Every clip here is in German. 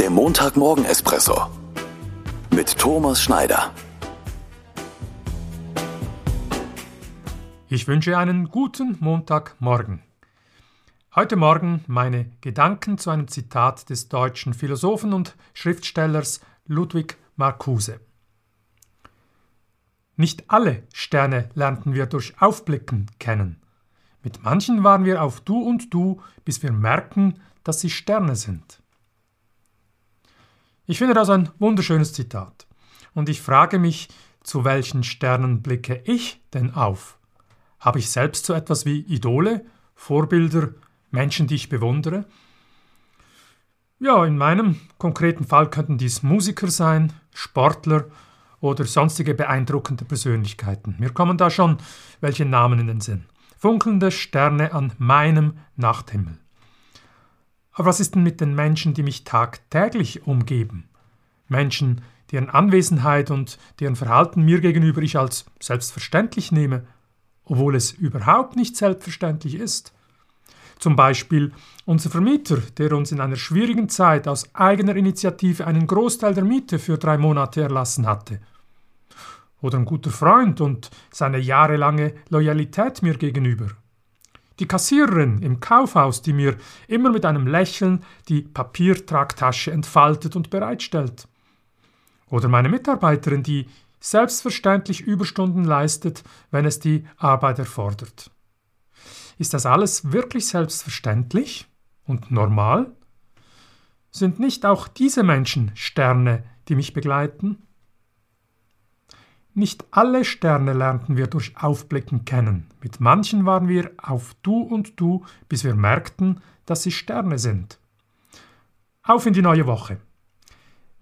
Der Montagmorgen-Espresso mit Thomas Schneider. Ich wünsche einen guten Montagmorgen. Heute Morgen meine Gedanken zu einem Zitat des deutschen Philosophen und Schriftstellers Ludwig Marcuse. Nicht alle Sterne lernten wir durch Aufblicken kennen. Mit manchen waren wir auf Du und Du, bis wir merken, dass sie Sterne sind. Ich finde das ein wunderschönes Zitat. Und ich frage mich, zu welchen Sternen blicke ich denn auf? Habe ich selbst so etwas wie Idole, Vorbilder, Menschen, die ich bewundere? Ja, in meinem konkreten Fall könnten dies Musiker sein, Sportler oder sonstige beeindruckende Persönlichkeiten. Mir kommen da schon welche Namen in den Sinn. Funkelnde Sterne an meinem Nachthimmel. Aber was ist denn mit den Menschen, die mich tagtäglich umgeben? Menschen, deren Anwesenheit und deren Verhalten mir gegenüber ich als selbstverständlich nehme, obwohl es überhaupt nicht selbstverständlich ist. Zum Beispiel unser Vermieter, der uns in einer schwierigen Zeit aus eigener Initiative einen Großteil der Miete für drei Monate erlassen hatte oder ein guter Freund und seine jahrelange Loyalität mir gegenüber. Die Kassiererin im Kaufhaus, die mir immer mit einem Lächeln die Papiertragtasche entfaltet und bereitstellt. Oder meine Mitarbeiterin, die selbstverständlich Überstunden leistet, wenn es die Arbeit erfordert. Ist das alles wirklich selbstverständlich und normal? Sind nicht auch diese Menschen Sterne, die mich begleiten? Nicht alle Sterne lernten wir durch Aufblicken kennen. Mit manchen waren wir auf Du und Du, bis wir merkten, dass sie Sterne sind. Auf in die neue Woche.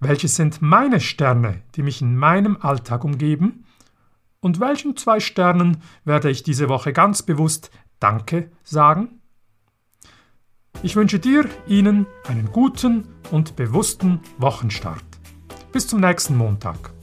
Welche sind meine Sterne, die mich in meinem Alltag umgeben? Und welchen zwei Sternen werde ich diese Woche ganz bewusst Danke sagen? Ich wünsche dir, Ihnen einen guten und bewussten Wochenstart. Bis zum nächsten Montag.